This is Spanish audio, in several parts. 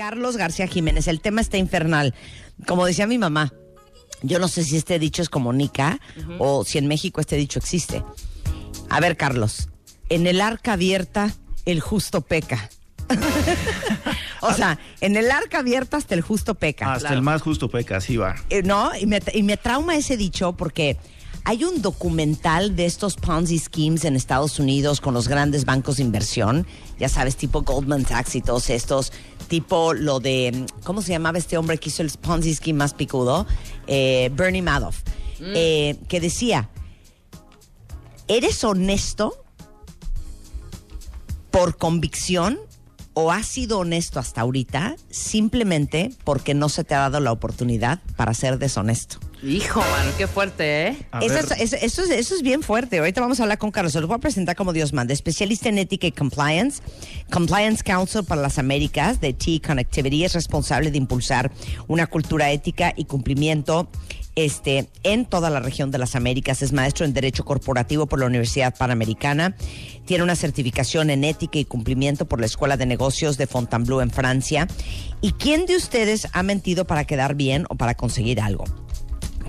Carlos García Jiménez. El tema está infernal. Como decía mi mamá, yo no sé si este dicho es como Nica o si en México este dicho existe. A ver, Carlos, en el arca abierta el justo peca. o sea, en el arca abierta hasta el justo peca. Hasta el más justo peca, así va. Eh, no, y me, y me trauma ese dicho porque hay un documental de estos Ponzi schemes en Estados Unidos con los grandes bancos de inversión, ya sabes, tipo Goldman Sachs y todos estos, tipo lo de, ¿cómo se llamaba este hombre que hizo el Ponzi scheme más picudo? Eh, Bernie Madoff, eh, que decía, ¿eres honesto por convicción o has sido honesto hasta ahorita simplemente porque no se te ha dado la oportunidad para ser deshonesto? Hijo, mano, qué fuerte, ¿eh? Eso, es, eso- eso es- eso es bien fuerte. Ahorita vamos a hablar con Carlos. Se los voy a presentar como Dios manda. Especialista en ética y compliance. Compliance Council para las Américas de T Connectivity. Es responsable de impulsar una cultura ética y cumplimiento este, en toda la región de las Américas. Es maestro en Derecho Corporativo por la Universidad Panamericana. Tiene una certificación en ética y cumplimiento por la Escuela de Negocios de Fontainebleau en Francia. ¿Y quién de ustedes ha mentido para quedar bien o para conseguir algo?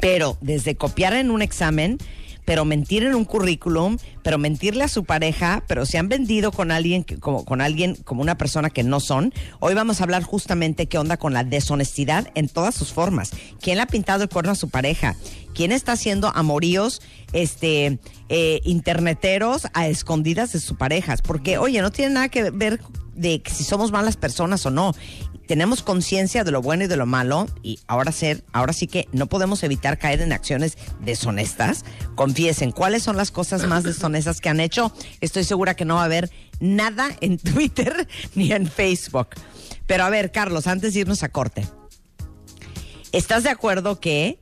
Pero desde copiar en un examen, pero mentir en un currículum, pero mentirle a su pareja, pero se han vendido con alguien que- como con alguien como una persona que no son. Hoy vamos a hablar justamente qué onda con la deshonestidad en todas sus formas. ¿Quién le ha pintado el cuerno a su pareja? ¿Quién está haciendo amoríos este eh, interneteros a escondidas de sus parejas? Porque, oye, no tiene nada que ver de si somos malas personas o no tenemos conciencia de lo bueno y de lo malo y ahora ser, ahora sí que no podemos evitar caer en acciones deshonestas. Confiesen cuáles son las cosas más deshonestas que han hecho. Estoy segura que no va a haber nada en Twitter ni en Facebook. Pero a ver, Carlos, antes de irnos a corte, ¿estás de acuerdo que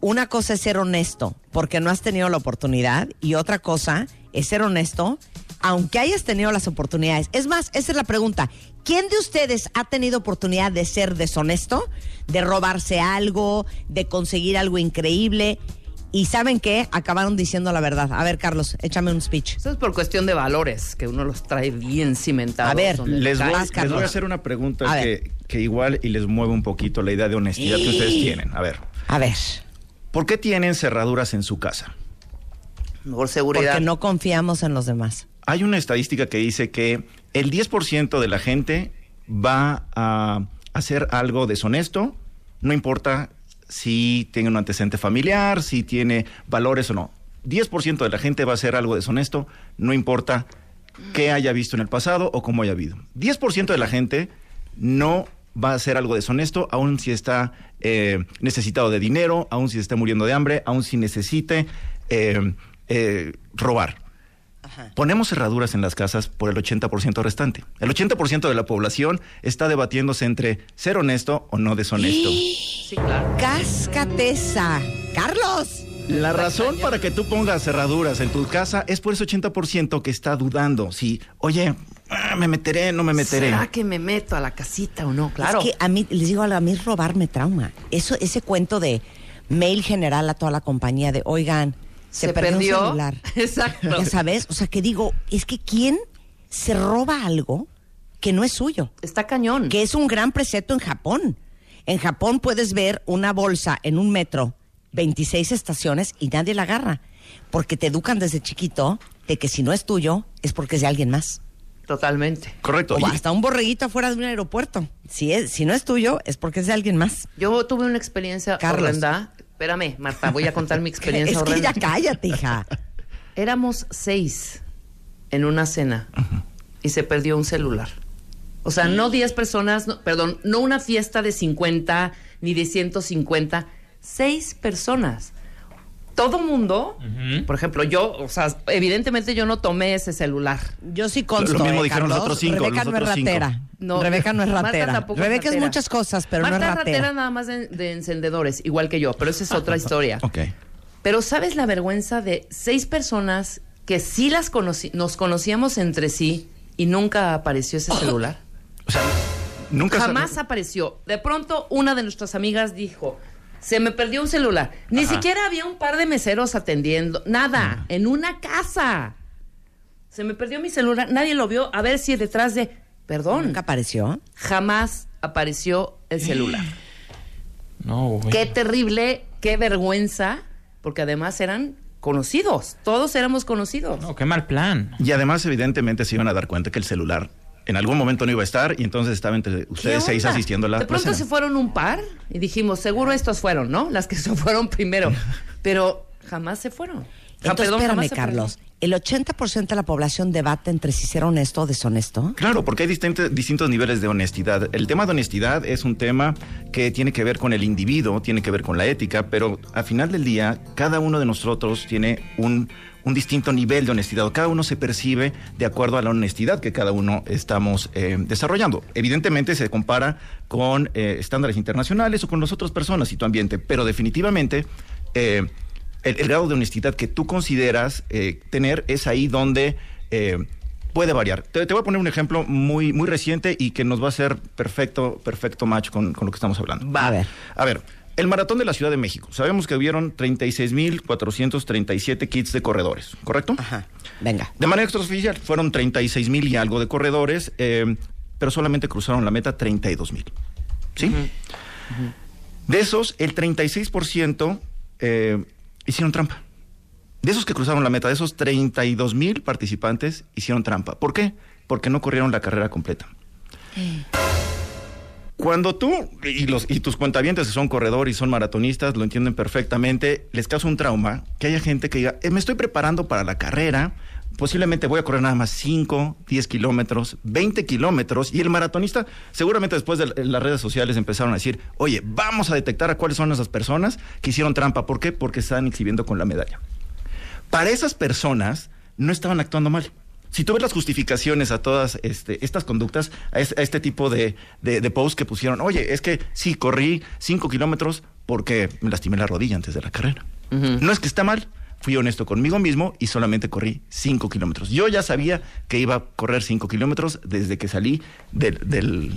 una cosa es ser honesto porque no has tenido la oportunidad y otra cosa es ser honesto aunque hayas tenido las oportunidades. Es más, esa es la pregunta. ¿Quién de ustedes ha tenido oportunidad de ser deshonesto, de robarse algo, de conseguir algo increíble? Y saben qué? Acabaron diciendo la verdad. A ver, Carlos, échame un speech. Eso es por cuestión de valores, que uno los trae bien cimentados. A ver, les voy, Vas, les voy a hacer una pregunta que igual y les mueve un poquito la idea de honestidad que ustedes tienen. A ver, A ver, ¿por qué tienen cerraduras en su casa? Por seguridad. porque no confiamos en los demás. Hay una estadística que dice que el 10% de la gente va a hacer algo deshonesto, no importa si tiene un antecedente familiar, si tiene valores o no. 10% de la gente va a hacer algo deshonesto, no importa qué haya visto en el pasado o cómo haya habido. 10% de la gente no va a hacer algo deshonesto, aun si está eh, necesitado de dinero, aun si está muriendo de hambre, aun si necesite eh, eh, robar. Ponemos cerraduras en las casas por el 80% restante. El 80% de la población está debatiéndose entre ser honesto o no deshonesto. Sí, claro. Cascateza. Carlos. La razón para que tú pongas cerraduras en tu casa es por ese 80% que está dudando. Si, oye, ah, me meteré, no me meteré. ¿Será que me meto a la casita o no? Claro. Es que a mí, les digo, a mí robar me trauma. Eso, ese cuento de mail general a toda la compañía de, oigan, se, Se perdió, perdió. celular. Exacto. Ya sabes, o sea, que digo, es que ¿quién se roba algo que no es suyo? Está cañón. Que es un gran precepto en Japón. En Japón puedes ver una bolsa en un metro, 26 estaciones y nadie la agarra. Porque te educan desde chiquito de que si no es tuyo, es porque es de alguien más. Totalmente. Correcto. O Y- hasta un borreguito afuera de un aeropuerto. Si, es, si no es tuyo, es porque es de alguien más. Yo tuve una experiencia Carlos. horrenda. Espérame, Marta, voy a contar mi experiencia es que ya cállate, hija. Éramos seis en una cena y se perdió un celular. O sea, no 10 personas, no- perdón, no una fiesta de 50 ni de 150, seis personas. Todo mundo, por ejemplo, yo, o sea, evidentemente yo no tomé ese celular. Yo sí consto, Lo mismo eh, dijeron los otros cinco, Rebeca los no es otros cinco. ratera. No, Rebeca no es Marta ratera. Rebeca es ratera. muchas cosas, pero Marta no es ratera. nada más de, de encendedores, igual que yo, pero esa es otra historia. Ok. Pero ¿sabes la vergüenza de seis personas que sí las conocí, nos conocíamos entre sí y nunca apareció ese celular? O sea, nunca se- Jamás apareció. De pronto una de nuestras amigas dijo, se me perdió un celular. Ni Ajá. siquiera había un par de meseros atendiendo, nada, en una casa. Se me perdió mi celular, nadie lo vio. A ver si detrás de, perdón, Nunca apareció. jamás apareció el celular. No, güey. Qué terrible, qué vergüenza, porque además eran conocidos, todos éramos conocidos. No, qué mal plan. Y además, evidentemente, se iban a dar cuenta que el celular en algún momento no iba a estar y entonces estaba entre ¿Qué ustedes seis asistiendo a la De pronto la se fueron un par y dijimos, seguro estos fueron, ¿no? Las que se fueron primero. Pero jamás se fueron. Ja, Entonces, perdón, espérame, Carlos. ¿El 80% de la población debate entre si ser honesto o deshonesto? Claro, porque hay distintos, distintos niveles de honestidad. El tema de honestidad es un tema que tiene que ver con el individuo, tiene que ver con la ética, pero al final del día, cada uno de nosotros tiene un, un distinto nivel de honestidad. Cada uno se percibe de acuerdo a la honestidad que cada uno estamos eh, desarrollando. Evidentemente se compara con eh, estándares internacionales o con las otras personas y tu ambiente, pero definitivamente... eh, el, el grado de honestidad que tú consideras eh, tener es ahí donde puede variar. Te, te voy a poner un ejemplo muy, muy reciente y que nos va a hacer perfecto, perfecto match con, con lo que estamos hablando. Va. A ver. A ver, el maratón de la Ciudad de México. Sabemos que hubieron 36.437 kits de corredores, ¿correcto? Ajá. Venga. De manera extraoficial, fueron 36 mil y algo de corredores, eh, pero solamente cruzaron la meta 32 mil. ¿Sí? De esos, el 36% eh, hicieron trampa. De esos que cruzaron la meta, de esos 32 mil participantes hicieron trampa. ¿Por qué? Porque no corrieron la carrera completa. Cuando tú y, los, y tus cuentavientes son corredores y son maratonistas lo entienden perfectamente, les causa un trauma que haya gente que diga, "Eh, me estoy preparando para la carrera, posiblemente voy a correr nada más 5, 10 kilómetros, 20 kilómetros, y el maratonista seguramente después de la- las redes sociales empezaron a decir, oye, vamos a detectar a cuáles son esas personas que hicieron trampa. ¿Por qué? Porque están exhibiendo con la medalla. Para esas personas no estaban actuando mal. Si tú ves las justificaciones a todas este, estas conductas, a, es- a este tipo de, de, de posts que pusieron, oye, es que sí, corrí cinco kilómetros porque me lastimé la rodilla antes de la carrera. No es que está mal, fui honesto conmigo mismo y solamente corrí cinco kilómetros. Yo ya sabía que iba a correr cinco kilómetros desde que salí del, del,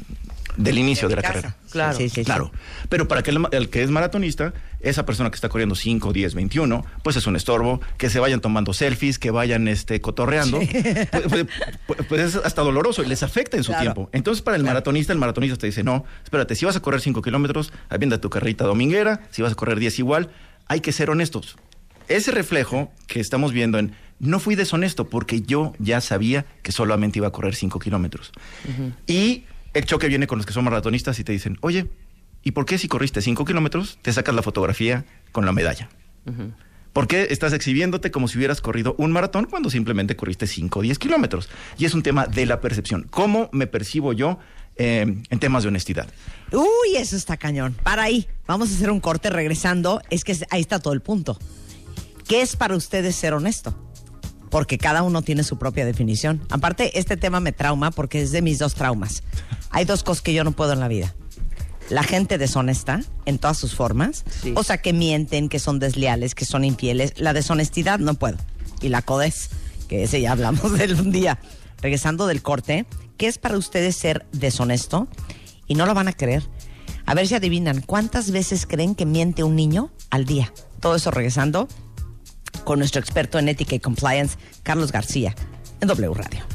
del inicio de, la casa. carrera. Claro. Sí, sí, sí. Claro. Pero para que el, el que es maratonista, esa persona que está corriendo 5, 10, 21, pues es un estorbo, que se vayan tomando selfies, que vayan este, cotorreando. Pues, pues- pues- pues es hasta doloroso y les afecta en su Claro. tiempo. Entonces, para el maratonista, el maratonista te dice, no, espérate, si vas a correr 5 kilómetros, avienta tu carrita dominguera, si vas a correr 10 igual, hay que ser honestos. Ese reflejo que estamos viendo en no fui deshonesto porque yo ya sabía que solamente iba a correr 5 kilómetros. Y el choque viene con los que son maratonistas y te dicen, oye, ¿y por qué si corriste 5 kilómetros te sacas la fotografía con la medalla? ¿Por qué estás exhibiéndote como si hubieras corrido un maratón cuando simplemente corriste 5 o 10 kilómetros? Y es un tema de la percepción. ¿Cómo me percibo yo eh, en temas de honestidad? Uy, eso está cañón. Para ahí. Vamos a hacer un corte regresando. Es que ahí está todo el punto. ¿Qué es para ustedes ser honesto? Porque cada uno tiene su propia definición. Aparte, este tema me trauma porque es de mis dos traumas. Hay dos cosas que yo no puedo en la vida. La gente deshonesta en todas sus formas. Sí. O sea, que mienten, que son desleales, que son infieles. La deshonestidad no puedo. Y la codez, que ese ya hablamos de él un día. Regresando del corte, ¿qué es para ustedes ser deshonesto? Y no lo van a creer. A ver si adivinan, ¿cuántas veces creen que miente un niño al día? Todo eso regresando con nuestro experto en ética y compliance, Carlos García, en W Radio.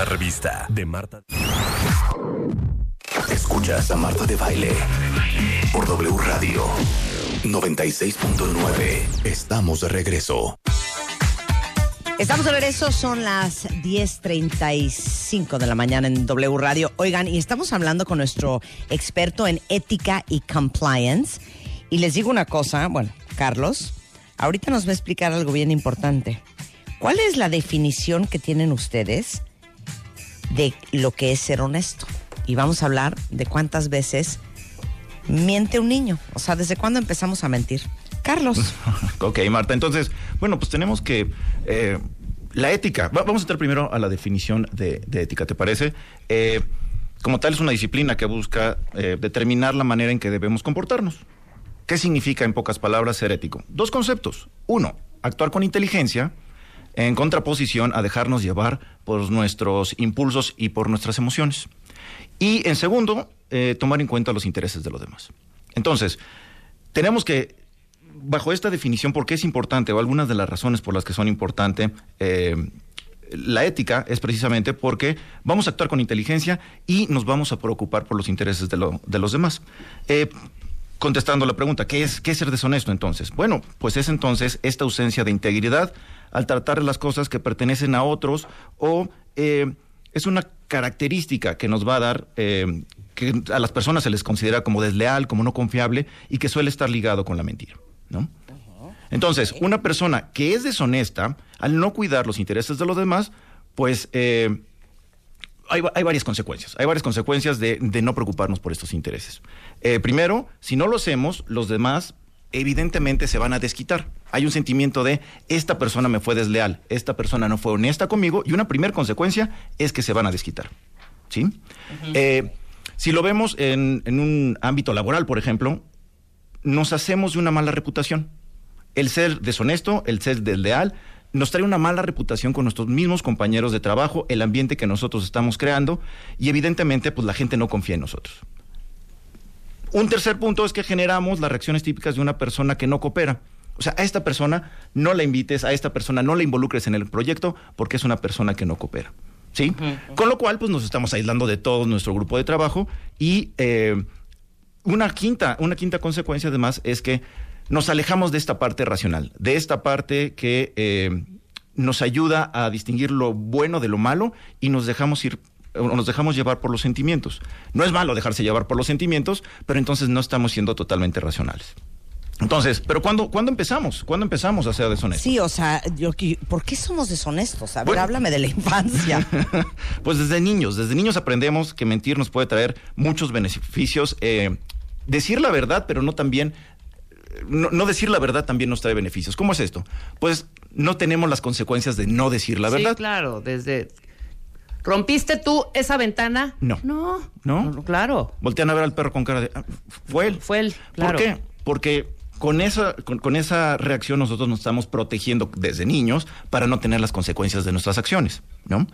Una revista de Marta. Escuchas a Marta de Baile por W Radio 96.9. Estamos de regreso. Estamos de regreso, son las 10.35 de la mañana en W Radio. Oigan, y estamos hablando con nuestro experto en ética y compliance. Y les digo una cosa, bueno, Carlos, ahorita nos va a explicar algo bien importante. ¿Cuál es la definición que tienen ustedes de lo que es ser honesto? Y vamos a hablar de cuántas veces miente un niño. O sea, ¿desde cuándo empezamos a mentir? Carlos. Ok, Marta. Entonces, bueno, pues tenemos que eh, La ética. Va- vamos a entrar primero a la definición de, de ética, ¿te parece? Eh, como tal, es una disciplina que busca eh, determinar la manera en que debemos comportarnos. ¿Qué significa, en pocas palabras, ser ético? Dos conceptos. Uno, actuar con inteligencia en contraposición a dejarnos llevar por nuestros impulsos y por nuestras emociones. Y en segundo, eh, tomar en cuenta los intereses de los demás. Entonces, tenemos que, bajo esta definición, ¿por qué es importante? O algunas de las razones por las que son importantes, eh, la ética es precisamente porque vamos a actuar con inteligencia y nos vamos a preocupar por los intereses de, lo- de los demás. Eh, contestando la pregunta, ¿qué es, ¿qué es ser deshonesto entonces? Bueno, pues es entonces esta ausencia de integridad al tratar las cosas que pertenecen a otros o eh, es una característica que nos va a dar, eh, que a las personas se les considera como desleal, como no confiable y que suele estar ligado con la mentira, ¿no? Entonces, una persona que es deshonesta, al no cuidar los intereses de los demás, pues eh, hay, hay varias consecuencias. Hay varias consecuencias de, de no preocuparnos por estos intereses. Eh, primero, si no lo hacemos, los demás evidentemente se van a desquitar. Hay un sentimiento de esta persona me fue desleal, esta persona no fue honesta conmigo y una primera consecuencia es que se van a desquitar. ¿Sí? Eh, si lo vemos en, en un ámbito laboral, por ejemplo, nos hacemos de una mala reputación. El ser deshonesto, el ser desleal, nos trae una mala reputación con nuestros mismos compañeros de trabajo, el ambiente que nosotros estamos creando y evidentemente pues la gente no confía en nosotros. Un tercer punto es que generamos las reacciones típicas de una persona que no coopera. O sea, a esta persona no la invites, a esta persona no la involucres en el proyecto porque es una persona que no coopera. ¿Sí? Con lo cual, pues nos estamos aislando de todo nuestro grupo de trabajo y eh, una quinta, una quinta consecuencia además es que nos alejamos de esta parte racional, de esta parte que eh, nos ayuda a distinguir lo bueno de lo malo y nos dejamos ir o nos dejamos llevar por los sentimientos. No es malo dejarse llevar por los sentimientos, pero entonces no estamos siendo totalmente racionales. Entonces, pero ¿cuándo, ¿cuándo empezamos? ¿Cuándo empezamos a ser deshonestos? Sí, o sea, yo, ¿por qué somos deshonestos? A ver, Bueno. háblame de la infancia. pues desde niños, desde niños aprendemos que mentir nos puede traer muchos beneficios. eh, decir la verdad, pero no también, no, no decir la verdad también nos trae beneficios. ¿Cómo es esto? Pues no tenemos las consecuencias de no decir la verdad. Sí, claro, desde... ¿Rompiste tú esa ventana? No. No. ¿No? claro. Voltean a ver al perro con cara de, "Ah, fue él. Fue él, claro. ¿Por qué? Porque con esa, con, con esa reacción nosotros nos estamos protegiendo desde niños para no tener las consecuencias de nuestras acciones, ¿no?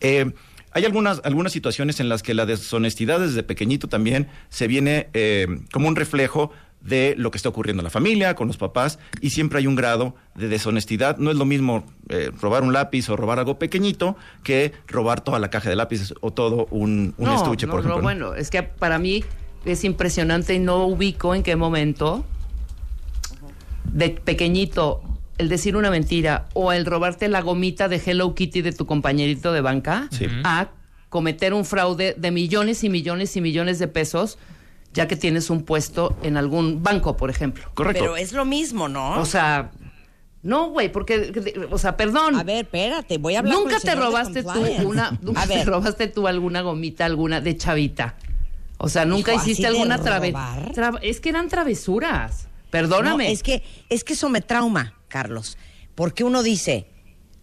Eh, hay algunas, algunas situaciones en las que la deshonestidad desde pequeñito también se viene eh, como un reflejo de lo que está ocurriendo en la familia, con los papás, y siempre hay un grado de deshonestidad. No es lo mismo eh, robar un lápiz o robar algo pequeñito que robar toda la caja de lápices o todo un, un no, estuche, no, por ejemplo. no, ¿no? bueno, es que para mí es impresionante y no ubico en qué momento de pequeñito el decir una mentira o el robarte la gomita de Hello Kitty de tu compañerito de banca Sí. a cometer un fraude de millones y millones y millones de pesos ya que tienes un puesto en algún banco, por ejemplo. Correcto. Pero es lo mismo, ¿no? O sea, no, güey, porque, o sea, perdón. a ver, espérate, voy a hablar con Nunca el te señor robaste tú una, nunca A te robaste tú alguna gomita, alguna de chavita. O sea, nunca Hijo, ¿así hiciste alguna travesura. es que eran travesuras. Perdóname. No, es que, es que eso me trauma, Carlos. Porque uno dice,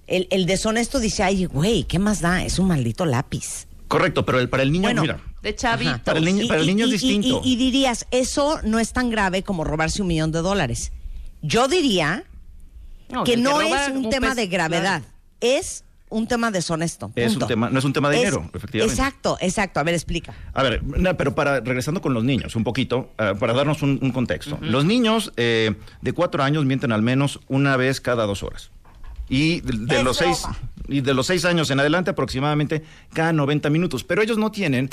el, el deshonesto dice, ay, güey, ¿qué más da? Es un maldito lápiz. Correcto, pero el, para el niño, Bueno, mira, de chavito. Ajá. Para el niño- para el niño es distinto. Y, y dirías, eso no es tan grave como robarse un millón de dólares. Yo diría que no es un, tema pez- de gravedad, es un tema deshonesto. Es un tema- no es un tema de Es- dinero, efectivamente. Exacto, exacto. A ver, explica. A ver, no, pero para regresando con los niños un poquito, eh, para darnos un, un contexto. Los niños eh, de cuatro años mienten al menos una vez cada dos horas. Y de, los seis y de los seis años en adelante aproximadamente cada 90 minutos. Pero ellos no tienen,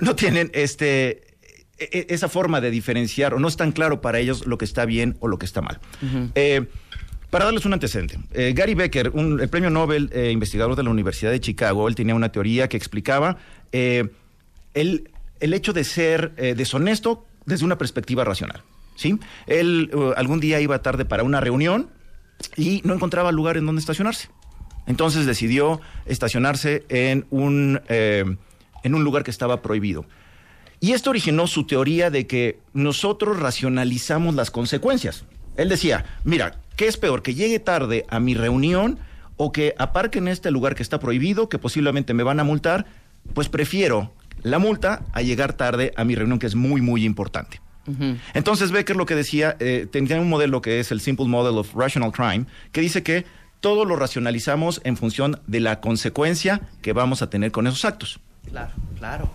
no tienen este e- e- esa forma de diferenciar o no es tan claro para ellos lo que está bien o lo que está mal. Eh, para darles un antecedente, eh, Gary Becker, el premio Nobel eh, investigador de la Universidad de Chicago, él tenía una teoría que explicaba eh, el, el hecho de ser deshonesto desde una perspectiva racional. ¿sí? Él eh, algún día iba tarde para una reunión y no encontraba lugar en donde estacionarse. Entonces decidió estacionarse en un, en un lugar que estaba prohibido. Y esto originó su teoría de que nosotros racionalizamos las consecuencias. Él decía, mira, ¿Qué es peor? ¿Que llegue tarde a mi reunión o que aparque en este lugar que está prohibido, que posiblemente me van a multar? Pues prefiero la multa a llegar tarde a mi reunión, que es muy, muy importante. Entonces Becker lo que decía, eh, tenía un modelo que es el Simple Model of Rational Crime, que dice que todo lo racionalizamos en función de la consecuencia que vamos a tener con esos actos. Claro, claro.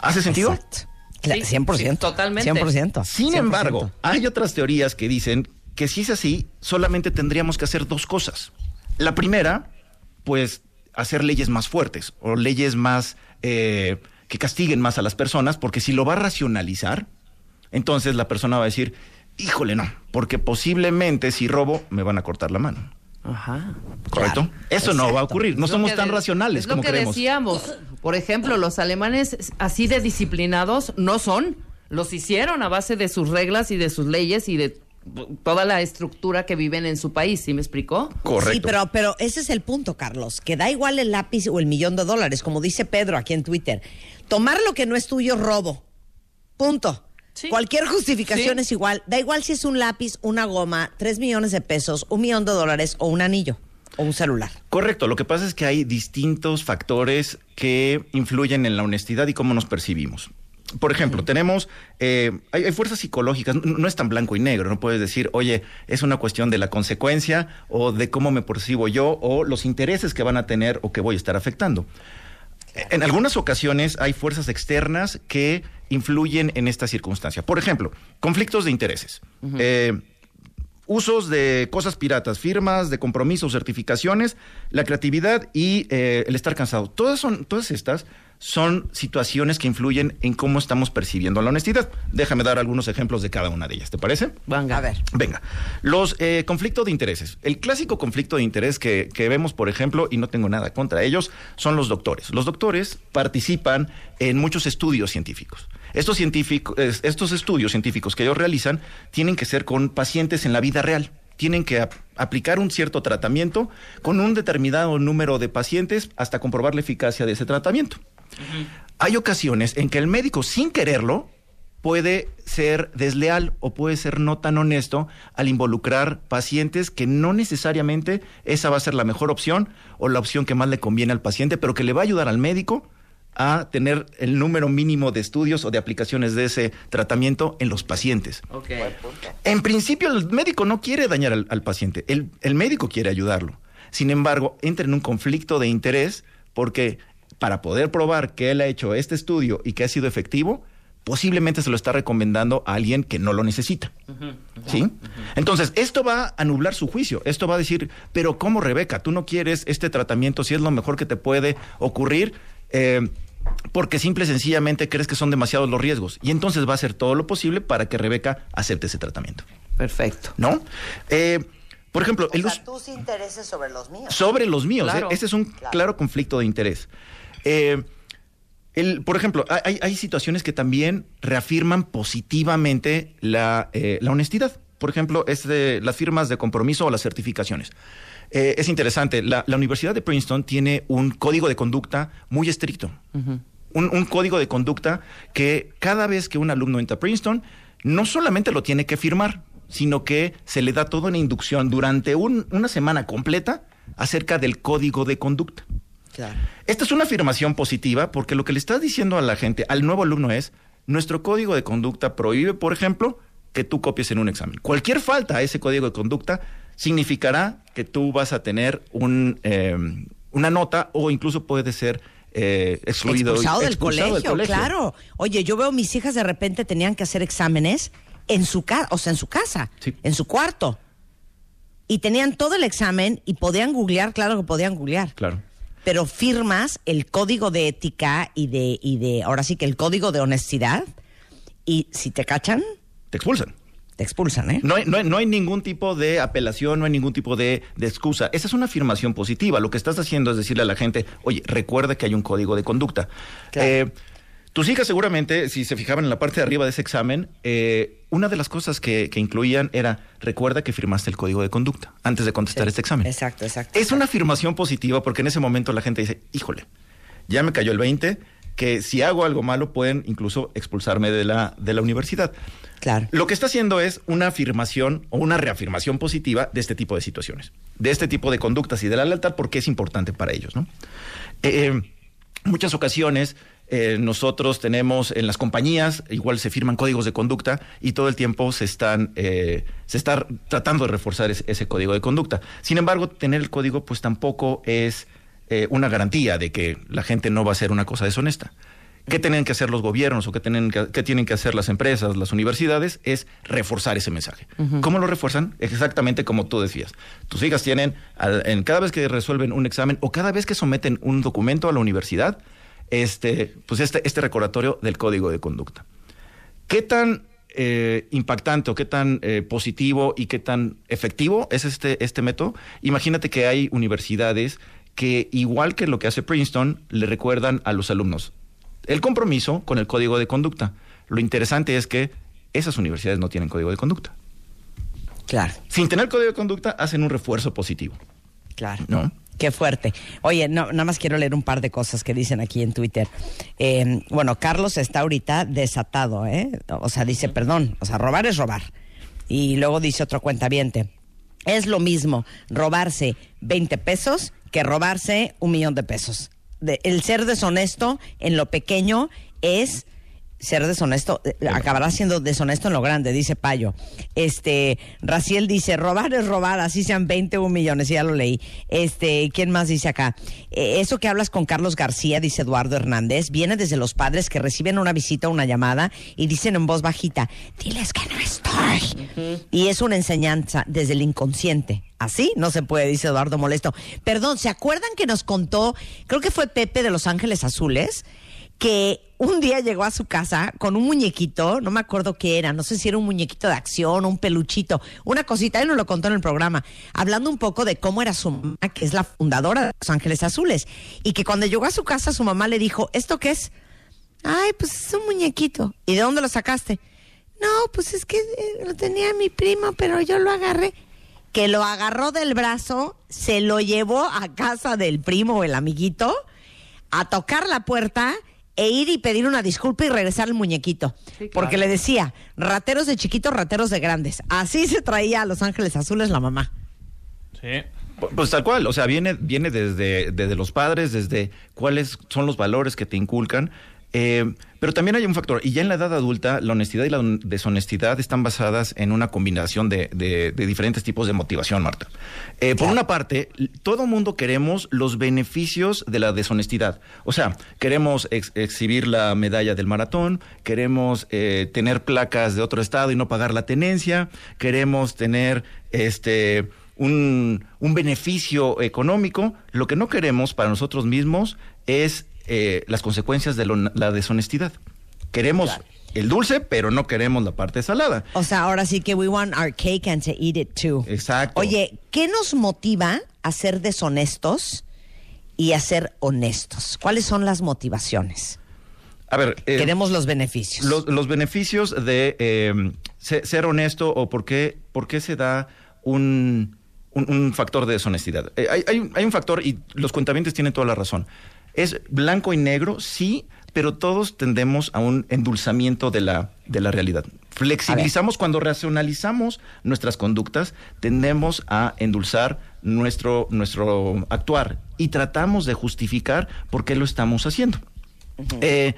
¿Hace sentido? Exacto. Cla- Sí, 100%. sí, totalmente. 100%. Sin 100%. embargo, hay otras teorías que dicen que si es así, solamente tendríamos que hacer dos cosas. La primera, pues hacer leyes más fuertes o leyes más eh, que castiguen más a las personas, porque si lo va a racionalizar, entonces la persona va a decir, híjole, no, porque posiblemente si robo me van a cortar la mano. Ajá. ¿Correcto? Claro, Eso no va a ocurrir. No somos tan racionales es lo como que creemos. decíamos. Por ejemplo, los alemanes así de disciplinados no son. Los hicieron a base de sus reglas y de sus leyes y de toda la estructura que viven en su país. ¿Sí me explicó? Correcto. Sí, pero, pero ese es el punto, Carlos, que da igual el lápiz o el millón de dólares, como dice Pedro aquí en Twitter. Tomar lo que no es tuyo es robo. Punto. Sí. Cualquier justificación Sí. es igual. Da igual si es un lápiz, una goma, tres millones de pesos, un millón de dólares o un anillo o un celular. Correcto, lo que pasa es que hay distintos factores que influyen en la honestidad y cómo nos percibimos. Por ejemplo, tenemos, eh, hay, hay fuerzas psicológicas, no, no es tan blanco y negro, no puedes decir, oye, es una cuestión de la consecuencia o de cómo me percibo yo o los intereses que van a tener o que voy a estar afectando. En algunas ocasiones hay fuerzas externas que influyen en esta circunstancia. Por ejemplo, conflictos de intereses. Eh, usos de cosas piratas, firmas de compromisos, certificaciones, la creatividad y eh, el estar cansado. Todas, son, todas estas son situaciones que influyen en cómo estamos percibiendo la honestidad. Déjame dar algunos ejemplos de cada una de ellas, ¿te parece? Venga. A ver. Venga, los eh, conflictos de intereses. El clásico conflicto de interés que, que vemos, por ejemplo, y no tengo nada contra ellos, son los doctores. Los doctores participan en muchos estudios científicos. Estos, científicos, es- estos estudios científicos que ellos realizan tienen que ser con pacientes en la vida real. Tienen que ap- aplicar un cierto tratamiento con un determinado número de pacientes hasta comprobar la eficacia de ese tratamiento. Hay ocasiones en que el médico, sin quererlo, puede ser desleal o puede ser no tan honesto al involucrar pacientes que no necesariamente esa va a ser la mejor opción o la opción que más le conviene al paciente, pero que le va a ayudar al médico a tener el número mínimo de estudios o de aplicaciones de ese tratamiento en los pacientes. En principio, el médico no quiere dañar al, al paciente, el, el médico quiere ayudarlo. Sin embargo, entra en un conflicto de interés porque para poder probar que él ha hecho este estudio y que ha sido efectivo, posiblemente se lo está recomendando a alguien que no lo necesita. ¿Sí? Entonces, esto va a nublar su juicio. Esto va a decir, pero ¿cómo, Rebeca? Tú no quieres este tratamiento si es lo mejor que te puede ocurrir. eh, porque simple y sencillamente crees que son demasiados los riesgos. Y entonces va a hacer todo lo posible para que Rebeca acepte ese tratamiento. Perfecto. ¿No? Eh, por ejemplo, el uso- tus intereses sobre los míos. sobre los míos. Claro. ¿eh? Ese es un claro. conflicto de interés. Eh, el, por ejemplo, hay- situaciones que también reafirman positivamente la, eh, la honestidad. Por ejemplo, es de las firmas de compromiso o las certificaciones. Eh, es interesante, la, la Universidad de Princeton tiene un código de conducta muy estricto. un, un código de conducta que cada vez que un alumno entra a Princeton, no solamente lo tiene que firmar, sino que se le da toda una inducción durante un- una semana completa acerca del código de conducta. Claro. Esta es una afirmación positiva porque lo que le estás diciendo a la gente, al nuevo alumno es, nuestro código de conducta prohíbe, por ejemplo, que tú copies en un examen. Cualquier falta a ese código de conducta significará que tú vas a tener un, eh, una nota o incluso puede ser eh, excluido. expulsado, del, expulsado colegio, claro. Oye, yo veo mis hijas de repente tenían que hacer exámenes en su casa, o sea, en su casa, Sí. en su cuarto. Y tenían todo el examen y podían googlear, claro que podían googlear. Claro. Pero firmas el código de ética y de, y de, ahora sí que el código de honestidad. Y si te cachan, Te expulsan. te expulsan, ¿eh? No hay, no, hay, no hay ningún tipo de apelación, no hay ningún tipo de, de excusa. Esa es una afirmación positiva. Lo que estás haciendo es decirle a la gente, oye, recuerda que hay un código de conducta. Claro. Eh, tus hijas seguramente, si se fijaban en la parte de arriba de ese examen, eh, una de las cosas que, que incluían era, recuerda que firmaste el código de conducta antes de contestar este examen. Exacto, exacto. Es una afirmación positiva porque en ese momento la gente dice, híjole, ya me cayó el 20, que si hago algo malo pueden incluso expulsarme de la, de la universidad. Claro. Lo que está haciendo es una afirmación o una reafirmación positiva de este tipo de situaciones, de este tipo de conductas y de la lealtad, porque es importante para ellos, ¿no? Eh, muchas ocasiones eh, nosotros tenemos en las compañías, igual se firman códigos de conducta y todo el tiempo se están, eh, se está tratando de reforzar es- ese código de conducta. Sin embargo, tener el código pues tampoco es eh, una garantía de que la gente no va a hacer una cosa deshonesta. ¿Qué tienen que hacer los gobiernos o qué tienen que, qué tienen que hacer las empresas, las universidades? Es reforzar ese mensaje. ¿Cómo lo refuerzan? Exactamente como tú decías. Tus hijas tienen, al- en cada vez que resuelven un examen o cada vez que someten un documento a la universidad, este, pues este, este recordatorio del código de conducta. ¿Qué tan eh, impactante o qué tan eh, positivo y qué tan efectivo es este, este método? Imagínate que hay universidades que, igual que lo que hace Princeton, le recuerdan a los alumnos el compromiso con el código de conducta. Lo interesante es que esas universidades no tienen código de conducta. Claro, Sin tener código de conducta, hacen un refuerzo positivo, claro. ¿no? Qué fuerte. Oye, no, nada más quiero leer un par de cosas que dicen aquí en Twitter. Eh, bueno, Carlos está ahorita desatado, ¿eh? O sea, dice, perdón, o sea, robar es robar. Y luego dice otro cuentaviente, es lo mismo robarse 20 pesos que robarse un millón de pesos. De- el ser deshonesto en lo pequeño es ser deshonesto, eh, acabará siendo deshonesto en lo grande, dice Payo. Este, Raciel dice, robar es robar, así sean 20 o un millones, ya lo leí. Este, ¿quién más dice acá? Eh, eso que hablas con Carlos García, dice Eduardo Hernández, viene desde los padres que reciben una visita o una llamada y dicen en voz bajita, diles que no estoy. Y es una enseñanza desde el inconsciente. Así no se puede, dice Eduardo Molesto. Perdón, ¿se acuerdan que nos contó, creo que fue Pepe de Los Ángeles Azules? Que un día llegó a su casa con un muñequito, no me acuerdo qué era, no sé si era un muñequito de acción o un peluchito, una cosita, él nos lo contó en el programa, hablando un poco de cómo era su mamá, que es la fundadora de Los Ángeles Azules, y que cuando llegó a su casa su mamá le dijo, ¿esto qué es? Ay, pues es un muñequito. ¿Y de dónde lo sacaste? No, pues es que eh, lo tenía mi primo, pero yo lo agarré. Que lo agarró del brazo, se lo llevó a casa del primo o el amiguito, a tocar la puerta e ir y pedir una disculpa y regresar el muñequito. Sí, claro. Porque le decía, rateros de chiquitos, rateros de grandes. Así se traía a Los Ángeles Azules la mamá. Sí. Pu- Pues tal cual, o sea, viene, viene desde, desde los padres, desde cuáles son los valores que te inculcan. Eh, pero también hay un factor, y ya en la edad adulta, la honestidad y la hon- deshonestidad están basadas en una combinación de, de- de diferentes tipos de motivación, Marta. Eh, Por una parte, todo mundo queremos los beneficios de la deshonestidad. O sea, queremos ex- exhibir la medalla del maratón, queremos eh, tener placas de otro estado y no pagar la tenencia, queremos tener este un, un beneficio económico. Lo que no queremos para nosotros mismos es eh, las consecuencias de lo- la deshonestidad. Queremos el dulce, pero no queremos la parte salada. O sea, ahora sí que we want our cake and to eat it too. Exacto. Oye, ¿qué nos motiva a ser deshonestos y a ser honestos? ¿Cuáles son las motivaciones? A ver, eh, Queremos los beneficios. los, los beneficios de eh, se- ser honesto o por qué, por qué se da un, un- un factor de deshonestidad. Eh, hay, hay un- hay un factor, y los cuentavientes tienen toda la razón. Es blanco y negro, sí, pero todos tendemos a un endulzamiento de la, de la realidad. Flexibilizamos cuando racionalizamos nuestras conductas, tendemos a endulzar nuestro, nuestro actuar y tratamos de justificar por qué lo estamos haciendo. Eh,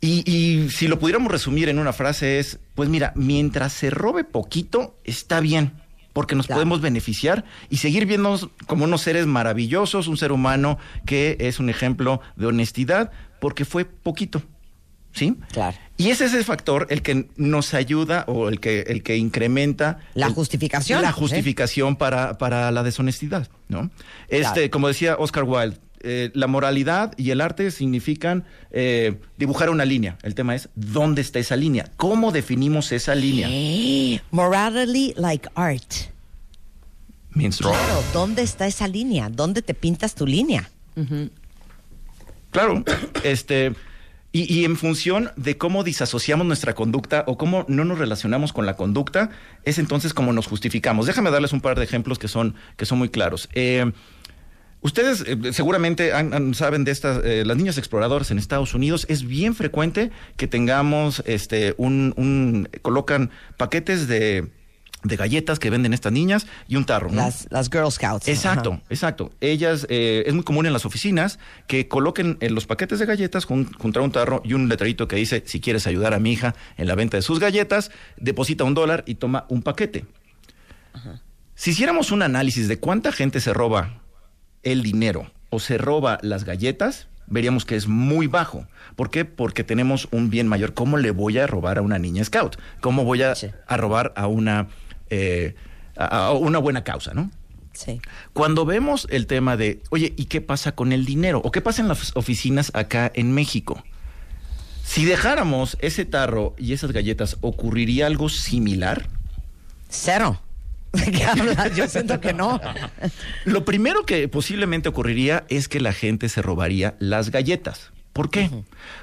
y, y si lo pudiéramos resumir en una frase es, pues mira, mientras se robe poquito, está bien, porque nos Claro. podemos beneficiar y seguir viéndonos como unos seres maravillosos, un ser humano que es un ejemplo de honestidad, porque fue poquito. ¿Sí? Claro. Y es ese factor el que nos ayuda o el que, el que incrementa La el- justificación, La ¿eh? justificación para, para la deshonestidad, ¿no? Este, Claro. como decía Oscar Wilde, eh, la moralidad y el arte significan eh, dibujar una línea. El tema es dónde está esa línea, cómo definimos esa línea. Eh, Morality like art. Means wrong. Claro, ¿dónde está esa línea? ¿Dónde te pintas tu línea? Claro, este, y, y en función de cómo disasociamos nuestra conducta o cómo no nos relacionamos con la conducta, es entonces como nos justificamos. Déjame darles un par de ejemplos que son, que son muy claros. Eh, Ustedes eh, seguramente han- han- saben de estas, eh, las niñas exploradoras en Estados Unidos, es bien frecuente que tengamos, este, un, un- colocan paquetes de, de galletas que venden estas niñas y un tarro. ¿no? Las, las Girl Scouts. Exacto, Ajá. exacto. Ellas, eh, es muy común en las oficinas que coloquen en los paquetes de galletas con, contra un tarro y un letrerito que dice, si quieres ayudar a mi hija en la venta de sus galletas, deposita un dólar y toma un paquete. Si hiciéramos un análisis de cuánta gente se roba el dinero o se roba las galletas, veríamos que es muy bajo. ¿Por qué? Porque tenemos un bien mayor. ¿Cómo le voy a robar a una niña scout? ¿Cómo voy a, Sí. a robar a una, eh, a- a una buena causa, no? Sí. Cuando vemos el tema de, oye, ¿y qué pasa con el dinero? ¿O qué pasa en las oficinas acá en México? Si dejáramos ese tarro y esas galletas, ¿ocurriría algo similar? Cero. ¿De qué hablas? Yo siento que no. Lo primero que posiblemente ocurriría es que la gente se robaría las galletas. ¿Por qué?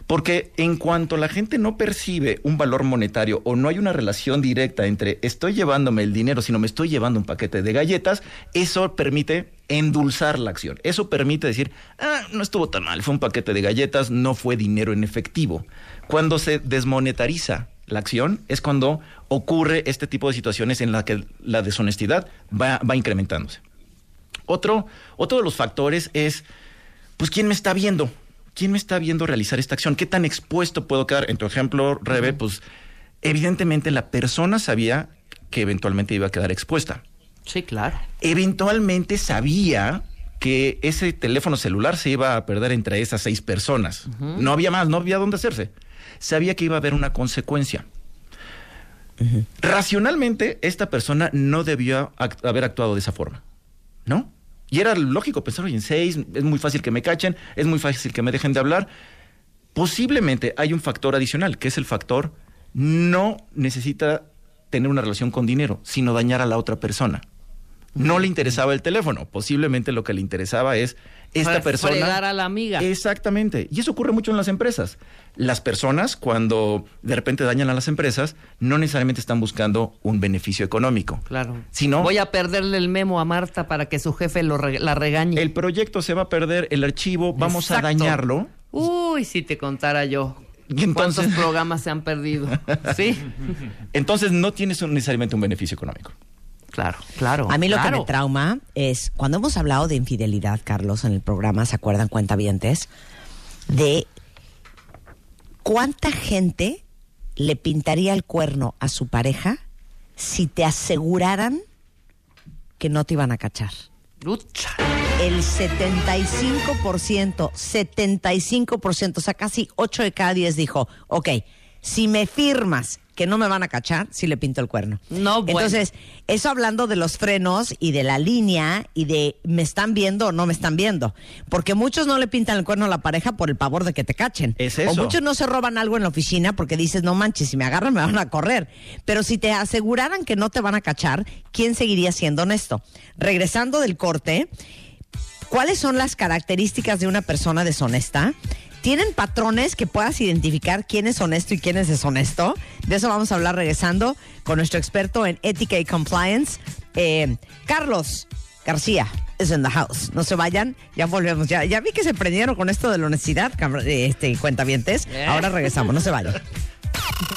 Porque en cuanto la gente no percibe un valor monetario o no hay una relación directa entre estoy llevándome el dinero, sino me estoy llevando un paquete de galletas, eso permite endulzar la acción. Eso permite decir, ah, no estuvo tan mal, fue un paquete de galletas, no fue dinero en efectivo. Cuando se desmonetariza la acción es cuando ocurre este tipo de situaciones en la que la deshonestidad va, va incrementándose. Otro, otro de los factores es, pues, ¿quién me está viendo? ¿Quién me está viendo realizar esta acción? ¿Qué tan expuesto puedo quedar? En tu ejemplo, Rebe, pues, evidentemente la persona sabía que eventualmente iba a quedar expuesta. Sí, claro. Eventualmente sabía que ese teléfono celular se iba a perder entre esas seis personas. No había más, no había dónde hacerse. Sabía que iba a haber una consecuencia. Racionalmente, esta persona no debió act- haber actuado de esa forma, ¿no? Y era lógico pensar, oye, en seis, es muy fácil que me cachen, es muy fácil que me dejen de hablar. Posiblemente hay un factor adicional, que es el factor no necesita tener una relación con dinero, sino dañar a la otra persona. No le interesaba el teléfono, posiblemente lo que le interesaba es esta Fre- persona. a la amiga. Exactamente. Y eso ocurre mucho en las empresas. Las personas, cuando de repente dañan a las empresas, no necesariamente están buscando un beneficio económico. Claro. Sino Voy a perderle el memo a Marta para que su jefe lo re- la regañe. el proyecto se va a perder, el archivo, vamos a dañarlo. Uy, si te contara yo. Y entonces- ¿Cuántos programas se han perdido? Sí, Entonces no tienes un- necesariamente un beneficio económico. Claro, claro. A mí lo que me trauma es cuando hemos hablado de infidelidad, Carlos, en el programa, ¿se acuerdan cuentavientes? De cuánta gente le pintaría el cuerno a su pareja si te aseguraran que no te iban a cachar. Lucha. El 75%, 75%, o sea, casi 8 de cada 10 dijo, ok, si me firmas que no me van a cachar, si le pinto el cuerno. No, bueno. Entonces, eso hablando de los frenos y de la línea y de me están viendo o no me están viendo. Porque muchos no le pintan el cuerno a la pareja por el pavor de que te cachen. Es O eso. muchos no se roban algo en la oficina porque dices, no manches, si me agarran me van a correr. Pero si te aseguraran que no te van a cachar, ¿quién seguiría siendo honesto? Regresando del corte, ¿cuáles son las características de una persona deshonesta? ¿Tienen patrones que puedas identificar quién es honesto y quién es deshonesto? De eso vamos a hablar regresando con nuestro experto en ética y compliance, eh, Carlos García. is in the house. No se vayan, ya volvemos. Ya, ya vi que se prendieron con esto de la honestidad, eh, este, cuentavientes. Ahora regresamos, no se vayan.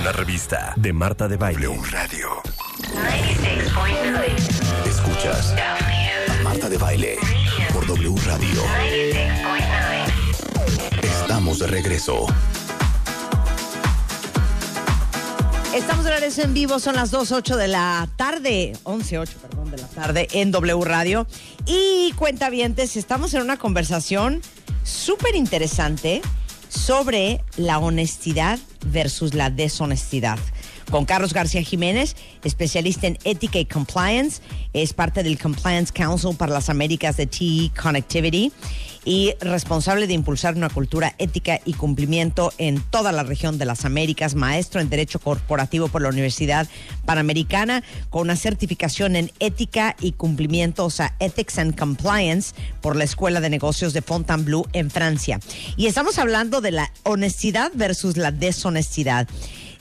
Una revista de Marta de Baile. W Radio. 96.9 Escuchas W. Marta de Baile por W Radio. 96.9 Estamos de regreso. Estamos de regreso en vivo, son las 2.08 de la tarde, 11.08, perdón, de la tarde en W Radio. Y cuentavientes, estamos en una conversación súper interesante sobre la honestidad versus la deshonestidad. Con Carlos García Jiménez, especialista en ética y compliance. Es parte del Compliance Council para las Américas de TE Connectivity y responsable de impulsar una cultura ética y cumplimiento en toda la región de las Américas, maestro en Derecho Corporativo por la Universidad Panamericana, con una certificación en ética y cumplimiento, o sea, Ethics and Compliance por la Escuela de Negocios de Fontainebleau en Francia. Y estamos hablando de la honestidad versus la deshonestidad.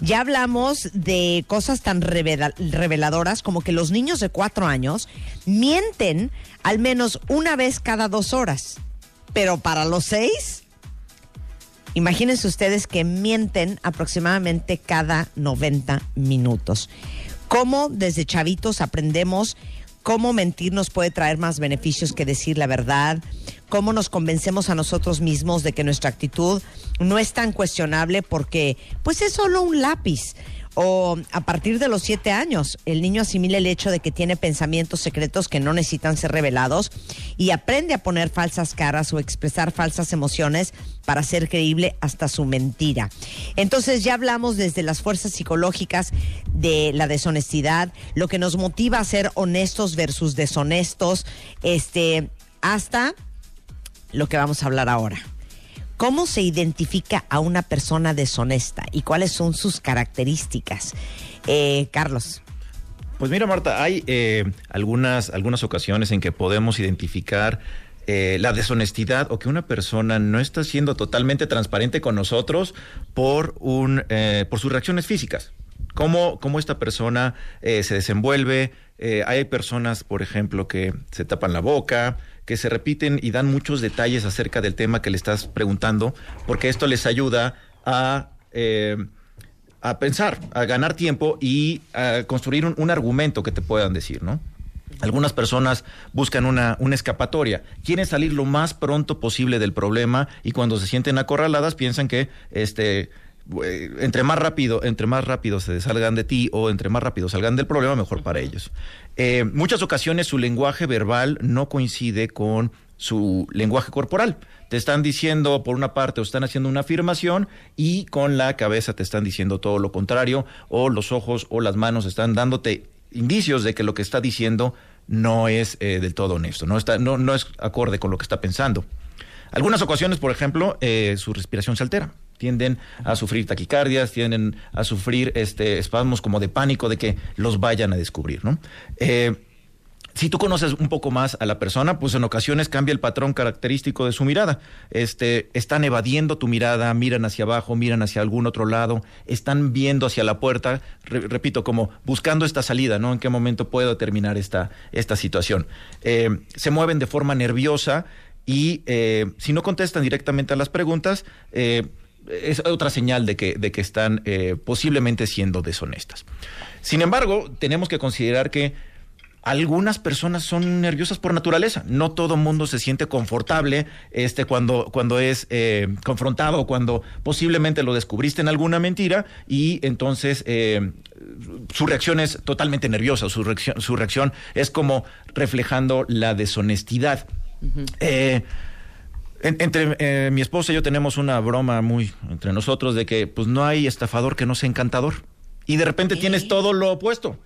Ya hablamos de cosas tan revela- reveladoras como que los niños de cuatro años mienten al menos una vez cada dos horas. Pero para los seis, imagínense ustedes que mienten aproximadamente cada 90 minutos. ¿Cómo desde chavitos aprendemos cómo mentir nos puede traer más beneficios que decir la verdad? ¿Cómo nos convencemos a nosotros mismos de que nuestra actitud no es tan cuestionable porque pues es solo un lápiz? O a partir de los siete años, el niño asimila el hecho de que tiene pensamientos secretos que no necesitan ser revelados y aprende a poner falsas caras o expresar falsas emociones para ser creíble hasta su mentira. Entonces ya hablamos desde las fuerzas psicológicas de la deshonestidad, lo que nos motiva a ser honestos versus deshonestos, este, hasta lo que vamos a hablar ahora. ¿Cómo se identifica a una persona deshonesta y cuáles son sus características? Eh, Carlos. Pues mira, Marta, hay eh, algunas, algunas ocasiones en que podemos identificar eh, la deshonestidad o que una persona no está siendo totalmente transparente con nosotros por, un, eh, por sus reacciones físicas. Cómo, esta persona se desenvuelve. Hay personas, por ejemplo, que se tapan la boca, que se repiten y dan muchos detalles acerca del tema que le estás preguntando, porque esto les ayuda a... eh, a pensar, a ganar tiempo y a construir un, un argumento que te puedan decir, ¿no? Algunas personas buscan una, una escapatoria, quieren salir lo más pronto posible del problema y cuando se sienten acorraladas piensan que este entre más rápido, entre más rápido se salgan de ti o entre más rápido salgan del problema, mejor para ellos. Eh, muchas ocasiones su lenguaje verbal no coincide con su lenguaje corporal. Te están diciendo por una parte o están haciendo una afirmación y con la cabeza te están diciendo todo lo contrario o los ojos o las manos están dándote indicios de que lo que está diciendo no es eh, del todo honesto, no, está, no, no es acorde con lo que está pensando. Algunas ocasiones, por ejemplo, eh, su respiración se altera. Tienden a sufrir taquicardias, tienden a sufrir este, espasmos como de pánico de que los vayan a descubrir. ¿no? Eh, si tú conoces un poco más a la persona, pues en ocasiones cambia el patrón característico de su mirada. Este, están evadiendo tu mirada, miran hacia abajo, miran hacia algún otro lado, están viendo hacia la puerta, re- repito, como buscando esta salida, ¿no? ¿En qué momento puedo terminar esta, esta situación? Eh, se mueven de forma nerviosa y eh, si no contestan directamente a las preguntas, es otra señal de que, de que están eh, posiblemente siendo deshonestas. Sin embargo, tenemos que considerar que algunas personas son nerviosas por naturaleza. No todo mundo se siente confortable este, cuando, cuando es eh, confrontado, cuando posiblemente lo descubriste en alguna mentira y entonces eh, su reacción es totalmente nerviosa. Su reacción, su reacción es como reflejando la deshonestidad. Eh, en- entre eh, mi esposa y yo tenemos una broma muy entre nosotros de que pues no hay estafador que no sea encantador. Y de repente tienes todo lo opuesto.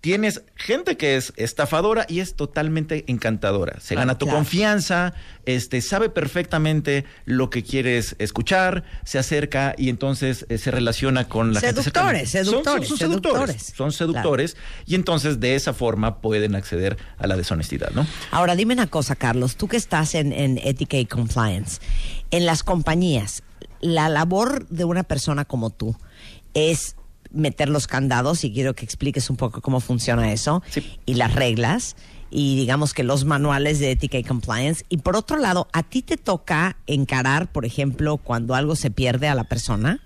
Tienes gente que es estafadora y es totalmente encantadora. Se gana tu claro. confianza, este, sabe perfectamente lo que quieres escuchar, se acerca y entonces eh, se relaciona con la gente. Seductores, seductores, Son, son seductores. seductores. Son seductores y entonces de esa forma pueden acceder a la deshonestidad, ¿no? Ahora dime una cosa, Carlos, tú que estás en, en y Compliance, en las compañías, la labor de una persona como tú es meter los candados y quiero que expliques un poco cómo funciona eso Sí. y las reglas y digamos que los manuales de ética y compliance y por otro lado a ti te toca encarar por ejemplo cuando algo se pierde a la persona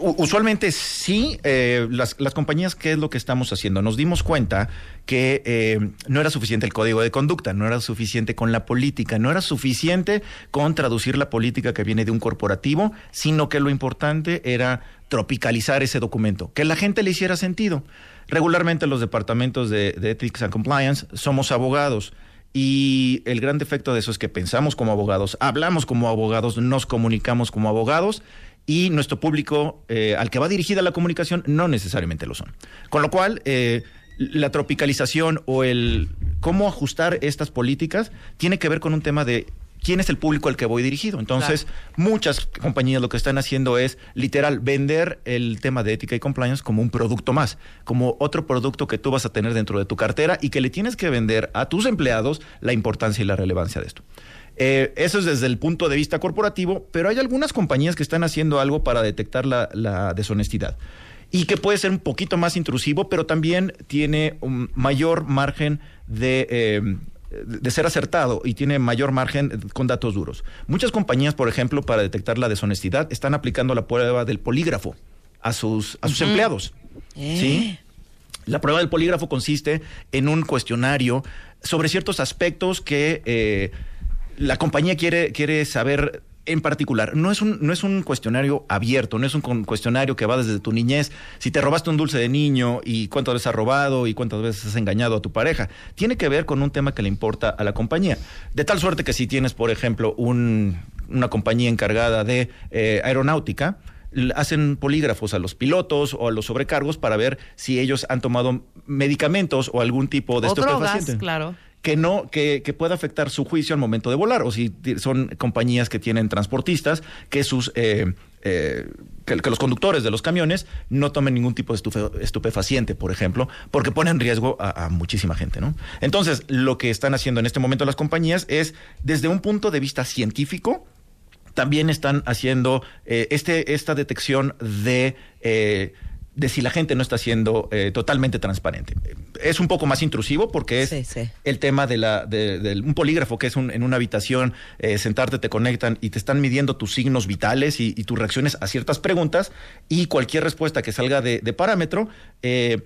Usualmente sí, eh, las, las compañías, ¿qué es lo que estamos haciendo? Nos dimos cuenta que eh, no era suficiente el código de conducta, no era suficiente con la política, no era suficiente con traducir la política que viene de un corporativo, sino que lo importante era tropicalizar ese documento, que la gente le hiciera sentido. Regularmente los departamentos de, de Ethics and Compliance somos abogados. Y el gran defecto de eso es que pensamos como abogados, hablamos como abogados, nos comunicamos como abogados y nuestro público eh, al que va dirigida la comunicación no necesariamente lo son. Con lo cual, eh, la tropicalización o el cómo ajustar estas políticas tiene que ver con un tema de quién es el público al que voy dirigido. Entonces, muchas compañías lo que están haciendo es literal vender el tema de ética y compliance como un producto más, como otro producto que tú vas a tener dentro de tu cartera y que le tienes que vender a tus empleados la importancia y la relevancia de esto. Eh, eso es desde el punto de vista corporativo, pero hay algunas compañías que están haciendo algo para detectar la, la deshonestidad y que puede ser un poquito más intrusivo, pero también tiene un mayor margen de, eh, de ser acertado y tiene mayor margen con datos duros. Muchas compañías, por ejemplo, para detectar la deshonestidad, están aplicando la prueba del polígrafo a sus, a sus empleados. ¿Sí? La prueba del polígrafo consiste en un cuestionario sobre ciertos aspectos que eh, la compañía quiere, quiere saber en particular. No es, un, no es un cuestionario abierto, no es un cuestionario que va desde tu niñez. Si te robaste un dulce de niño y cuántas veces has robado y cuántas veces has engañado a tu pareja. Tiene que ver con un tema que le importa a la compañía. De tal suerte que si tienes, por ejemplo, un- una compañía encargada de eh, aeronáutica, hacen polígrafos a los pilotos o a los sobrecargos para ver si ellos han tomado medicamentos o algún tipo de O drogas, estupefaciente claro. Que no que, que pueda afectar su juicio al momento de volar o si son compañías que tienen transportistas que sus eh, eh, que, los conductores de los camiones no tomen ningún tipo de estufe- estupefaciente, por ejemplo, porque pone en riesgo a, a muchísima gente, ¿no? Entonces, lo que están haciendo en este momento las compañías es, desde un punto de vista científico, también están haciendo eh, este, esta detección de, eh, de si la gente no está siendo eh, totalmente transparente. Es un poco más intrusivo porque es Sí, sí. el tema de la de, del- un polígrafo que es un- en una habitación, eh, sentarte, te conectan y te están midiendo tus signos vitales y, y tus reacciones a ciertas preguntas y cualquier respuesta que salga de, de parámetro. eh,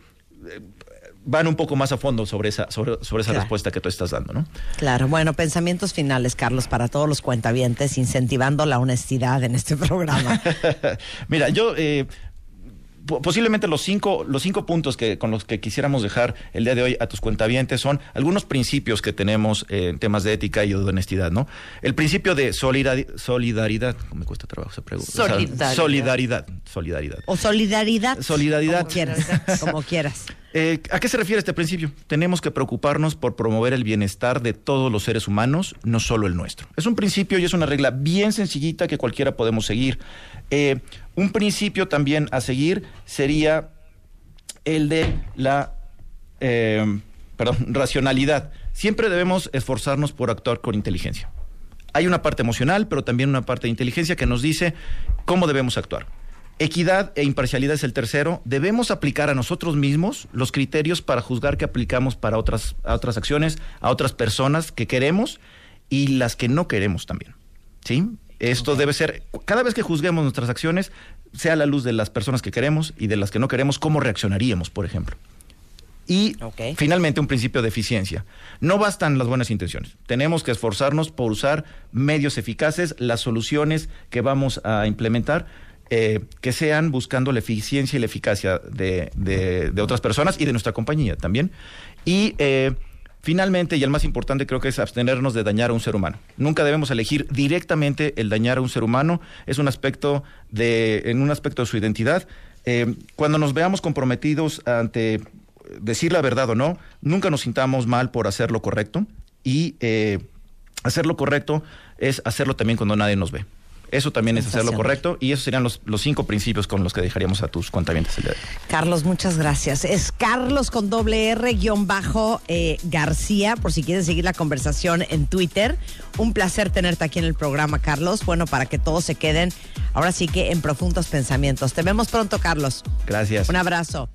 van un poco más a fondo sobre esa, sobre, sobre esa Claro. respuesta que tú estás dando, ¿no? Claro, bueno, pensamientos finales, Carlos, para todos los cuentavientes, incentivando la honestidad en este programa. Mira, yo eh, posiblemente los cinco, los cinco puntos que con los que quisiéramos dejar el día de hoy a tus cuentavientes son algunos principios que tenemos en temas de ética y de honestidad, ¿no? El principio de solidari- solidaridad, me cuesta trabajo esa pregunta. O sea, Solidaridad. solidaridad, solidaridad. O solidaridad. Solidaridad. Como quieras. Como quieras. Eh, ¿A qué se refiere este principio? Tenemos que preocuparnos por promover el bienestar de todos los seres humanos, no solo el nuestro. Es un principio y es una regla bien sencillita que cualquiera podemos seguir. Eh, un principio también a seguir sería el de la eh, perdón, racionalidad. Siempre debemos esforzarnos por actuar con inteligencia. Hay una parte emocional, pero también una parte de inteligencia que nos dice cómo debemos actuar. Equidad e imparcialidad es el tercero. Debemos aplicar a nosotros mismos los criterios para juzgar que aplicamos para otras, a otras acciones, a otras personas que queremos y las que no queremos también. ¿Sí? Esto debe ser, cada vez que juzguemos nuestras acciones, sea a la luz de las personas que queremos y de las que no queremos, cómo reaccionaríamos, por ejemplo. Y finalmente un principio de eficiencia. No bastan las buenas intenciones. Tenemos que esforzarnos por usar medios eficaces, las soluciones que vamos a implementar, eh, que sean buscando la eficiencia y la eficacia de, otras personas y de nuestra compañía también. Y eh, finalmente, y el más importante creo que es abstenernos de dañar a un ser humano. Nunca debemos elegir directamente el dañar a un ser humano. Es un aspecto de, en un aspecto de su identidad. Eh, cuando nos veamos comprometidos ante decir la verdad o no, nunca nos sintamos mal por hacer lo correcto y eh, hacer lo correcto es hacerlo también cuando nadie nos ve. Eso también es hacer lo correcto y esos serían los, los cinco principios con los que dejaríamos a tus cuentavientes el día de hoy. Carlos, muchas gracias. Es Carlos con doble R guion bajo eh, García, por si quieres seguir la conversación en Twitter. Un placer tenerte aquí en el programa, Carlos. Bueno, para que todos se queden ahora sí que en profundos pensamientos. Te vemos pronto, Carlos. Gracias. Un abrazo.